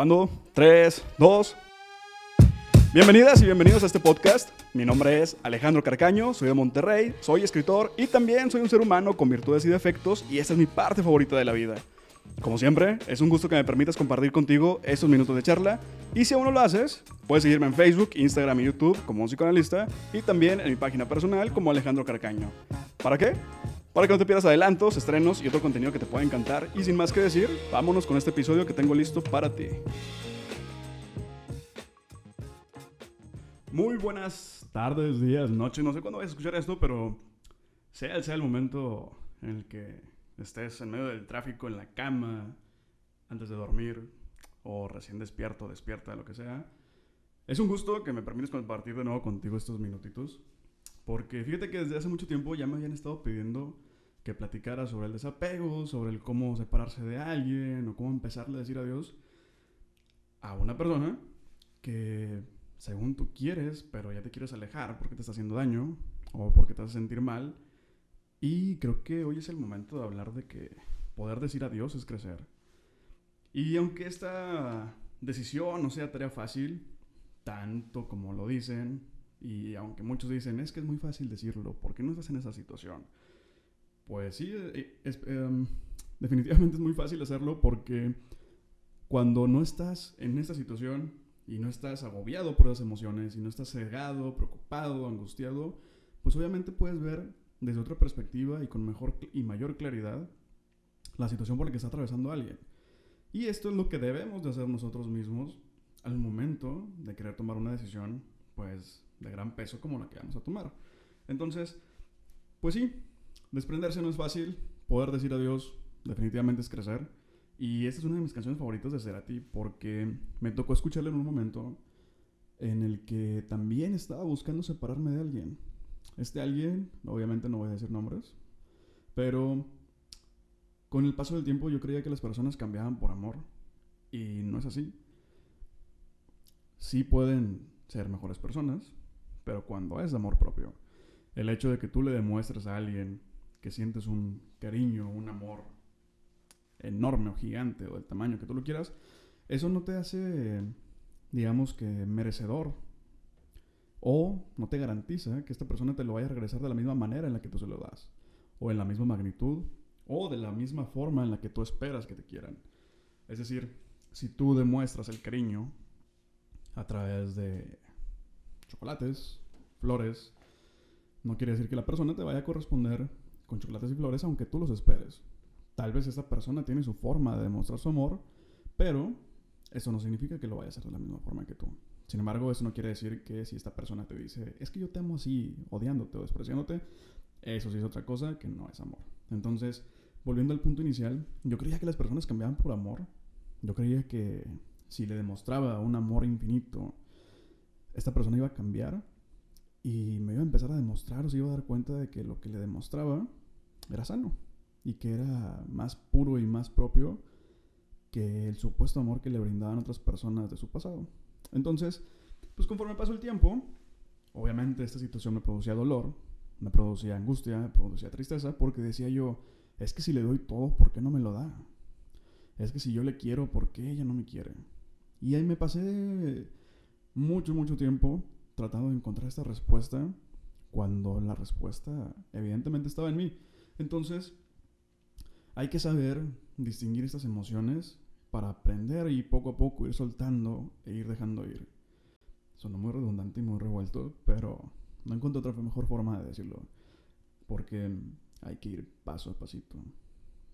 Grabando. 3, 2. Bienvenidas y bienvenidos a este podcast. Mi nombre es Alejandro Carcaño, soy de Monterrey, soy escritor y también soy un ser humano con virtudes y defectos y esta es mi parte favorita de la vida. Como siempre, es un gusto que me permitas compartir contigo estos minutos de charla y si aún no lo haces, puedes seguirme en Facebook, Instagram y YouTube como un psicoanalista y también en mi página personal como Alejandro Carcaño. ¿Para qué? Para que no te pierdas adelantos, estrenos y otro contenido que te pueda encantar. Y sin más que decir, vámonos con este episodio que tengo listo para ti. Muy buenas tardes, días, noches. No sé cuándo vayas a escuchar esto, pero sea, sea el momento en el que estés en medio del tráfico, en la cama, antes de dormir, o recién despierto, despierta, lo que sea. Es un gusto que me permites compartir de nuevo contigo estos minutitos. Porque fíjate que desde hace mucho tiempo ya me habían estado pidiendo que platicara sobre el desapego, sobre el cómo separarse de alguien o cómo empezarle a decir adiós a una persona que según tú quieres, pero ya te quieres alejar porque te está haciendo daño o porque te hace sentir mal. Y creo que hoy es el momento de hablar de que poder decir adiós es crecer. Y aunque esta decisión no sea tarea fácil, tanto como lo dicen, y aunque muchos dicen, es que es muy fácil decirlo, ¿por qué no estás en esa situación? Pues sí, eh, em, definitivamente es muy fácil hacerlo porque cuando no estás en esta situación y no estás agobiado por esas emociones y no estás cegado, preocupado, angustiado, pues obviamente puedes ver desde otra perspectiva y con mejor y mayor claridad la situación por la que está atravesando alguien. Y esto es lo que debemos de hacer nosotros mismos al momento de querer tomar una decisión, pues de gran peso como la que vamos a tomar. Entonces, pues sí, desprenderse no es fácil, poder decir adiós definitivamente es crecer. Y esta es una de mis canciones favoritas de Cerati porque me tocó escucharla en un momento en el que también estaba buscando separarme de alguien. Este alguien, obviamente no voy a decir nombres, pero con el paso del tiempo yo creía que las personas cambiaban por amor y no es así. Sí pueden ser mejores personas, pero cuando es amor propio, el hecho de que tú le demuestres a alguien que sientes un cariño, un amor enorme o gigante o del tamaño que tú lo quieras, eso no te hace, digamos que, merecedor. O no te garantiza que esta persona te lo vaya a regresar de la misma manera en la que tú se lo das. O en la misma magnitud. O de la misma forma en la que tú esperas que te quieran. Es decir, si tú demuestras el cariño a través de chocolates, flores, no quiere decir que la persona te vaya a corresponder con chocolates y flores aunque tú los esperes. Tal vez esta persona tiene su forma de demostrar su amor, pero eso no significa que lo vaya a hacer de la misma forma que tú. Sin embargo, eso no quiere decir que si esta persona te dice, es que yo te amo así, odiándote o despreciándote, eso sí es otra cosa que no es amor. Entonces, volviendo al punto inicial, yo creía que las personas cambiaban por amor. Yo creía que si le demostraba un amor infinito, esta persona iba a cambiar y me iba a empezar a demostrar o se iba a dar cuenta de que lo que le demostraba era sano y que era más puro y más propio que el supuesto amor que le brindaban otras personas de su pasado. Entonces, pues conforme pasó el tiempo, obviamente esta situación me producía dolor, me producía angustia, me producía tristeza, porque decía yo, es que si le doy todo, ¿por qué no me lo da? Es que si yo le quiero, ¿por qué ella no me quiere? Y ahí me pasé mucho, mucho tiempo tratando de encontrar esta respuesta cuando la respuesta evidentemente estaba en mí. Entonces, hay que saber distinguir estas emociones para aprender y poco a poco ir soltando e ir dejando ir. Suena muy redundante y muy revuelto, pero no encuentro otra mejor forma de decirlo. Porque hay que ir paso a pasito,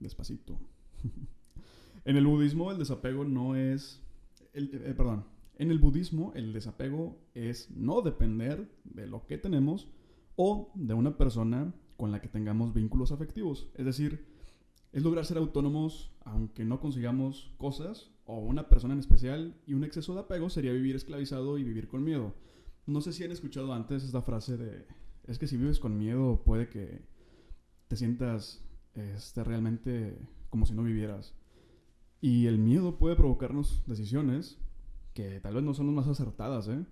despacito. en el budismo el desapego no es... El, eh, perdón, en el budismo, el desapego es no depender de lo que tenemos o de una persona con la que tengamos vínculos afectivos. Es decir, es lograr ser autónomos aunque no consigamos cosas o una persona en especial y un exceso de apego sería vivir esclavizado y vivir con miedo. No sé si han escuchado antes esta frase de es que si vives con miedo puede que te sientas este, realmente como si no vivieras. Y el miedo puede provocarnos decisiones que tal vez no son las más acertadas, ¿eh?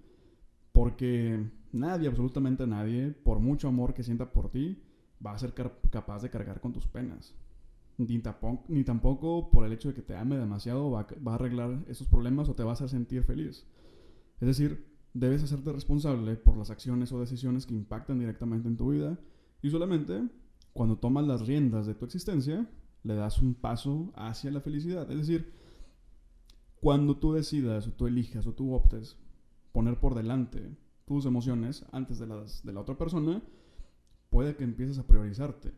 Porque nadie, absolutamente nadie, por mucho amor que sienta por ti, va a ser capaz de cargar con tus penas. ni tampoco, ni tampoco por el hecho de que te ame demasiado va, va a arreglar esos problemas o te vas a sentir feliz. Es decir, debes hacerte responsable por las acciones o decisiones que impactan directamente en tu vida y solamente cuando tomas las riendas de tu existencia le das un paso hacia la felicidad. Es decir, cuando tú decidas o tú elijas o tú optes poner por delante tus emociones antes de las de la otra persona, puede que empieces a priorizarte,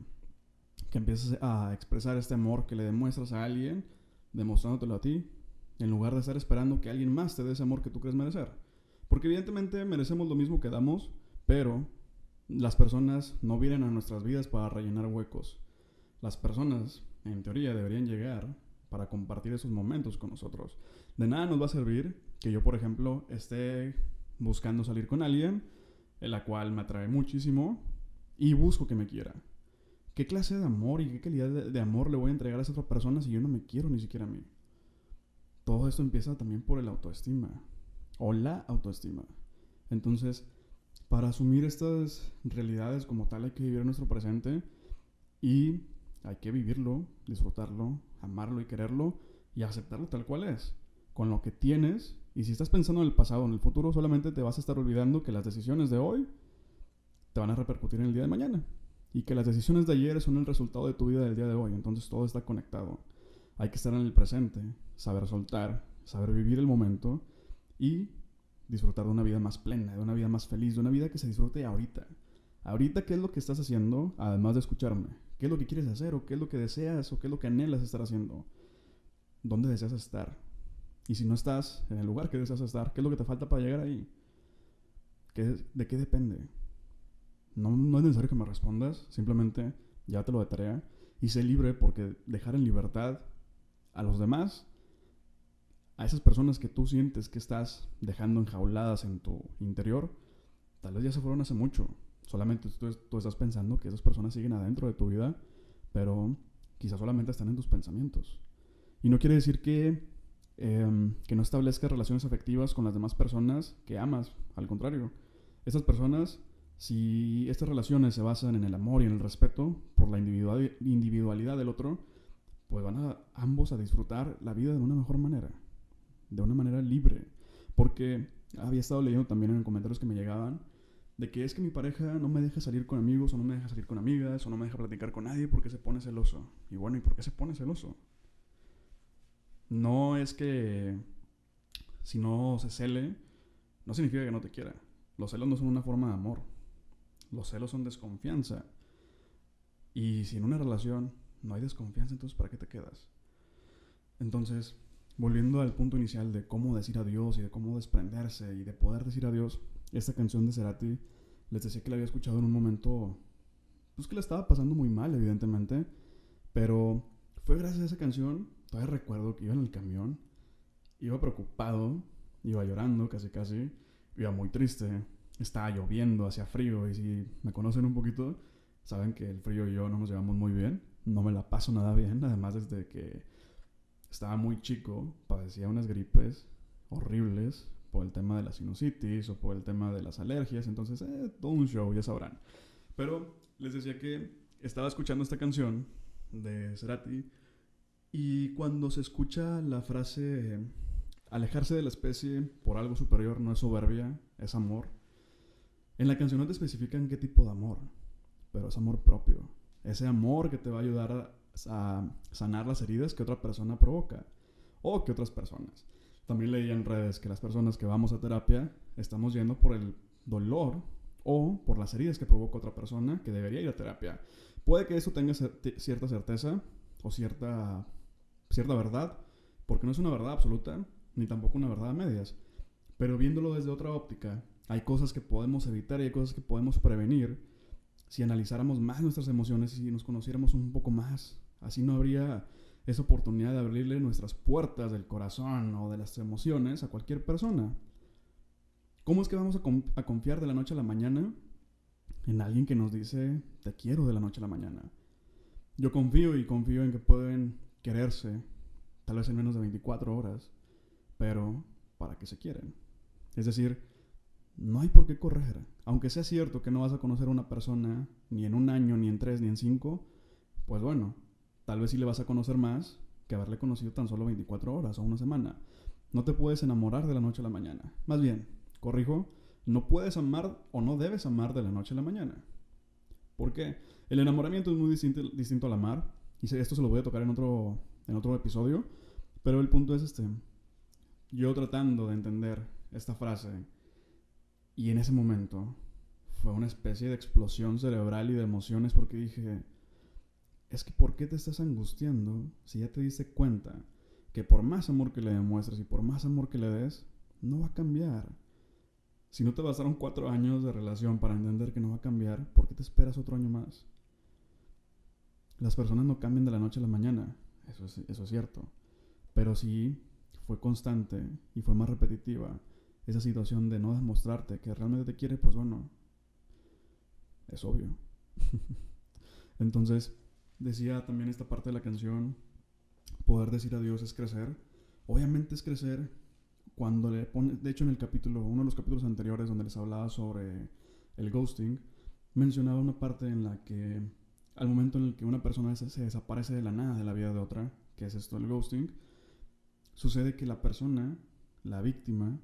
que empieces a expresar este amor que le demuestras a alguien, demostrándotelo a ti, en lugar de estar esperando que alguien más te dé ese amor que tú crees merecer. Porque evidentemente merecemos lo mismo que damos, pero las personas no vienen a nuestras vidas para rellenar huecos. Las personas, en teoría, deberían llegar para compartir esos momentos con nosotros. De nada nos va a servir que yo, por ejemplo, esté buscando salir con alguien, en la cual me atrae muchísimo, y busco que me quiera. ¿Qué clase de amor y qué calidad de, amor le voy a entregar a esa otra persona si yo no me quiero ni siquiera a mí? Todo esto empieza también por el autoestima o la autoestima. Entonces, para asumir estas realidades como tal hay que vivir nuestro presente y hay que vivirlo, disfrutarlo, amarlo y quererlo y aceptarlo tal cual es, con lo que tienes. Y si estás pensando en el pasado o en el futuro, solamente te vas a estar olvidando que las decisiones de hoy te van a repercutir en el día de mañana. Y que las decisiones de ayer son el resultado de tu vida del día de hoy. Entonces todo está conectado. Hay que estar en el presente, saber soltar, saber vivir el momento y disfrutar de una vida más plena, de una vida más feliz, de una vida que se disfrute ahorita. Ahorita, ¿qué es lo que estás haciendo además de escucharme? ¿Qué es lo que quieres hacer o qué es lo que deseas o qué es lo que anhelas estar haciendo? ¿Dónde deseas estar? Y si no estás en el lugar que deseas estar, ¿qué es lo que te falta para llegar ahí? ¿De qué depende? No, es necesario que me respondas, simplemente llévatelo de tarea y sé libre porque dejar en libertad a los demás a esas personas que tú sientes que estás dejando enjauladas en tu interior, tal vez ya se fueron hace mucho. Solamente tú, estás pensando que esas personas siguen adentro de tu vida, pero quizás solamente están en tus pensamientos. Y no quiere decir que, em, que no establezcas relaciones afectivas con las demás personas que amas. Al contrario, esas personas, si estas relaciones se basan en el amor y en el respeto por la individualidad del otro, pues van a ambos a disfrutar la vida de una mejor manera de una manera libre. Porque había estado leyendo también en comentarios que me llegaban de que es que mi pareja no me deja salir con amigos o no me deja salir con amigas o no me deja platicar con nadie porque se pone celoso. Y bueno, ¿y por qué se pone celoso? No es que si no se cele, no significa que no te quiera. Los celos no son una forma de amor. Los celos son desconfianza. Y si en una relación no hay desconfianza, entonces ¿para qué te quedas? Entonces, volviendo al punto inicial de cómo decir adiós y de cómo desprenderse y de poder decir adiós, esta canción de Cerati les decía que la había escuchado en un momento, pues que la estaba pasando muy mal, evidentemente, pero fue gracias a esa canción, todavía recuerdo que iba en el camión, iba preocupado, iba llorando casi casi, iba muy triste, estaba lloviendo, hacía frío y si me conocen un poquito, saben que el frío y yo no nos llevamos muy bien, no me la paso nada bien, además desde que estaba muy chico, padecía unas gripes horribles el tema de la sinusitis o por el tema de las alergias, entonces, eh, todo un show, ya sabrán. Pero les decía que estaba escuchando esta canción de Cerati y cuando se escucha la frase alejarse de la especie por algo superior no es soberbia, es amor. En la canción no te especifican qué tipo de amor, pero es amor propio. Ese amor que te va a ayudar a sanar las heridas que otra persona provoca o que otras personas. También leí en redes que las personas que vamos a terapia estamos yendo por el dolor o por las heridas que provoca otra persona que debería ir a terapia. Puede que eso tenga cierta certeza o cierta, cierta verdad, porque no es una verdad absoluta ni tampoco una verdad a medias. Pero viéndolo desde otra óptica, hay cosas que podemos evitar y hay cosas que podemos prevenir si analizáramos más nuestras emociones y si nos conociéramos un poco más Así no habría esa oportunidad de abrirle nuestras puertas del corazón o de las emociones a cualquier persona. ¿Cómo es que vamos a, confiar de la noche a la mañana en alguien que nos dice te quiero de la noche a la mañana? Yo confío y confío en que pueden quererse, tal vez en menos de 24 horas, pero ¿para qué se quieren? Es decir, no hay por qué correr. Aunque sea cierto que no vas a conocer a una persona ni en un año, ni en tres, ni en cinco, pues bueno, tal vez sí le vas a conocer más que haberle conocido tan solo 24 horas o una semana. No te puedes enamorar de la noche a la mañana. Más bien, corrijo, no puedes amar o no debes amar de la noche a la mañana. ¿Por qué? El enamoramiento es muy distinto, distinto al amar. Y esto se lo voy a tocar en otro, en otro episodio. Pero el punto es este. Yo tratando de entender esta frase. Y en ese momento fue una especie de explosión cerebral y de emociones porque dije, es que ¿por qué te estás angustiando si ya te diste cuenta que por más amor que le demuestres y por más amor que le des, no va a cambiar? Si no te bastaron cuatro años de relación para entender que no va a cambiar, ¿por qué te esperas otro año más? Las personas no cambian de la noche a la mañana, eso es, eso es cierto. Pero sí fue constante y fue más repetitiva esa situación de no demostrarte que realmente te quiere, pues bueno, es obvio. Entonces, decía también esta parte de la canción, poder decir adiós es crecer. Obviamente es crecer cuando le pone, de hecho en el capítulo, uno de los capítulos anteriores donde les hablaba sobre el ghosting, mencionaba una parte en la que al momento en el que una persona se, desaparece de la nada de la vida de otra, que es esto el ghosting, sucede que la persona, la víctima,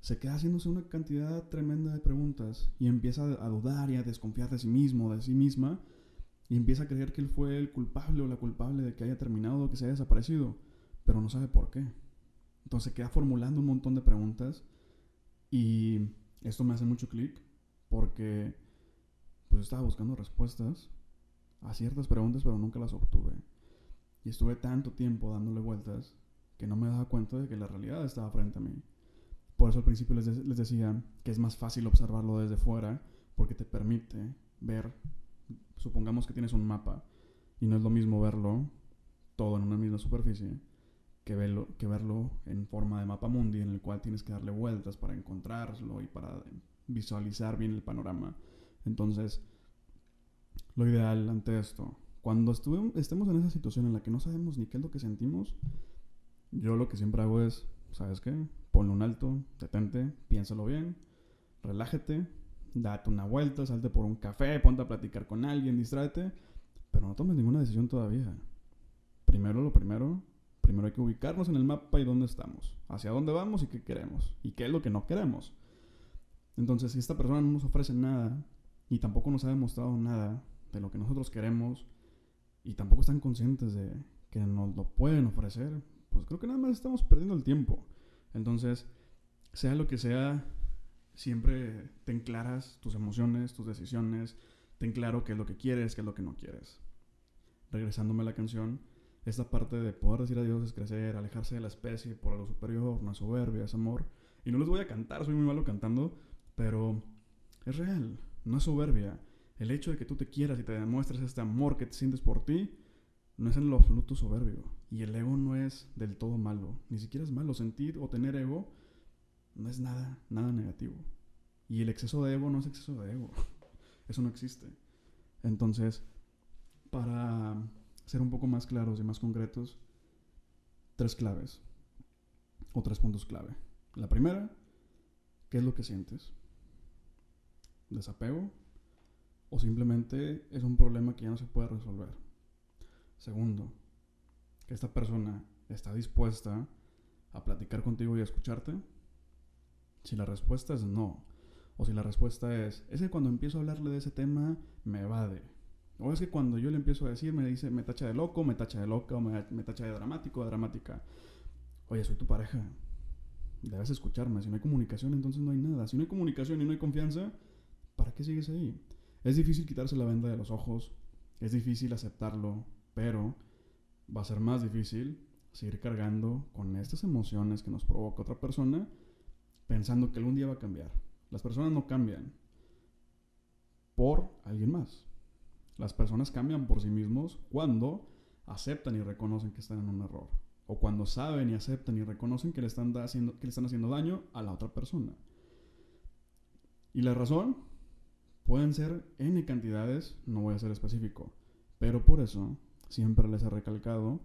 se queda haciéndose una cantidad tremenda de preguntas y empieza a dudar y a desconfiar de sí mismo, de sí misma, y empieza a creer que él fue el culpable o la culpable de que haya terminado o que se haya desaparecido, pero no sabe por qué. Entonces queda formulando un montón de preguntas y esto me hace mucho clic porque pues estaba buscando respuestas a ciertas preguntas pero nunca las obtuve. Y estuve tanto tiempo dándole vueltas que no me daba cuenta de que la realidad estaba frente a mí. Por eso al principio les, les decía que es más fácil observarlo desde fuera porque te permite ver supongamos que tienes un mapa y no es lo mismo verlo todo en una misma superficie que verlo, que verlo en forma de mapa mundi en el cual tienes que darle vueltas para encontrarlo y para visualizar bien el panorama. Entonces, lo ideal ante esto, cuando estemos en esa situación en la que no sabemos ni qué es lo que sentimos, yo lo que siempre hago es, ¿sabes qué? Ponle un alto, detente, piénsalo bien, relájate date una vuelta, salte por un café, ponte a platicar con alguien, distráete, pero no tomes ninguna decisión todavía. Primero lo primero, primero hay que ubicarnos en el mapa y dónde estamos, hacia dónde vamos y qué queremos, y qué es lo que no queremos. Entonces, si esta persona no nos ofrece nada y tampoco nos ha demostrado nada de lo que nosotros queremos y tampoco están conscientes de que nos lo pueden ofrecer, pues creo que nada más estamos perdiendo el tiempo. Entonces, sea lo que sea siempre ten claras tus emociones, tus decisiones, ten claro qué es lo que quieres, qué es lo que no quieres. Regresándome a la canción, esta parte de poder decir adiós es crecer, alejarse de la especie por lo superior, no soberbia, es amor. Y no les voy a cantar, soy muy malo cantando, pero es real, no es soberbia. El hecho de que tú te quieras y te demuestres este amor que te sientes por ti, no es en lo absoluto soberbio. Y el ego no es del todo malo. Ni siquiera es malo. Sentir o tener ego no es nada, nada negativo. Y el exceso de ego no es exceso de ego. Eso no existe. Entonces, para ser un poco más claros y más concretos, tres claves o tres puntos clave. La primera, ¿qué es lo que sientes? ¿Desapego? ¿O simplemente es un problema que ya no se puede resolver? Segundo, que esta persona está dispuesta a platicar contigo y a escucharte. Si la respuesta es no, o si la respuesta es, es que cuando empiezo a hablarle de ese tema, me evade. O es que cuando yo le empiezo a decir, me dice, me tacha de loco, me tacha de loca, o me, tacha de dramático, de dramática. Oye, soy tu pareja. Debes escucharme. Si no hay comunicación, entonces no hay nada. Si no hay comunicación y no hay confianza, ¿para qué sigues ahí? Es difícil quitarse la venda de los ojos. Es difícil aceptarlo. Pero va a ser más difícil seguir cargando con estas emociones que nos provoca otra persona pensando que algún día va a cambiar. Las personas no cambian por alguien más. Las personas cambian por sí mismos cuando aceptan y reconocen que están en un error. O cuando saben y aceptan y reconocen que le están haciendo, que le están haciendo daño a la otra persona. Y la razón pueden ser N cantidades, no voy a ser específico. Pero por eso siempre les he recalcado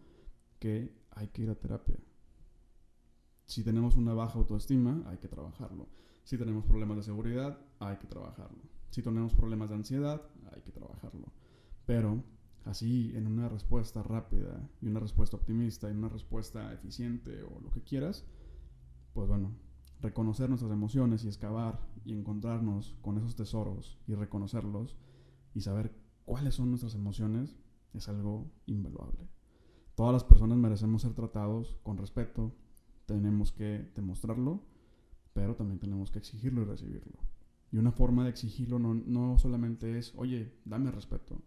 que hay que ir a terapia. Si tenemos una baja autoestima, hay que trabajarlo. Si tenemos problemas de seguridad, hay que trabajarlo. Si tenemos problemas de ansiedad, hay que trabajarlo. Pero así en una respuesta rápida y una respuesta optimista y una respuesta eficiente o lo que quieras, pues bueno, reconocer nuestras emociones y excavar y encontrarnos con esos tesoros y reconocerlos y saber cuáles son nuestras emociones es algo invaluable. Todas las personas merecemos ser tratados con respeto, tenemos que demostrarlo, pero también tenemos que exigirlo y recibirlo. Y una forma de exigirlo no, no solamente es, oye, dame respeto,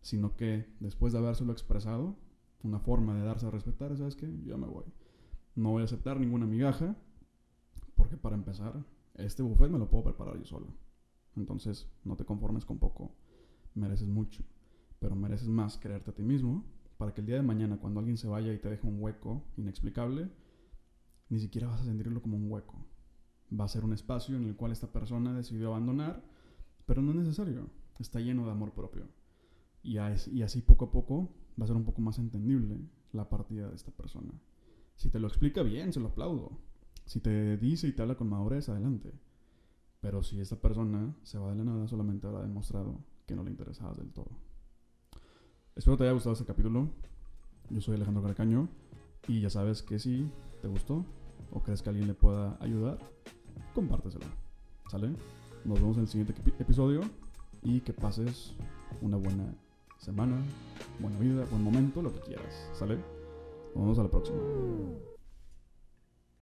sino que después de habérselo expresado, una forma de darse a respetar, ¿sabes qué? Yo me voy. No voy a aceptar ninguna migaja, porque para empezar, este buffet me lo puedo preparar yo solo. Entonces, no te conformes con poco. Mereces mucho. Pero mereces más creerte a ti mismo para que el día de mañana, cuando alguien se vaya y te deje un hueco inexplicable, ni siquiera vas a sentirlo como un hueco. Va a ser un espacio en el cual esta persona decidió abandonar, pero no es necesario. Está lleno de amor propio. Y, así poco a poco va a ser un poco más entendible la partida de esta persona. Si te lo explica bien, se lo aplaudo. Si te dice y te habla con madurez, adelante. Pero si esta persona se va de la nada, solamente habrá demostrado que no le interesabas del todo. Espero te haya gustado este capítulo. Yo soy Alejandro Carcaño y ya sabes que si te gustó o crees que alguien le pueda ayudar, compárteselo. ¿Sale? Nos vemos en el siguiente episodio y que pases una buena semana, buena vida, buen momento, lo que quieras. ¿Sale? Nos vemos a la próxima.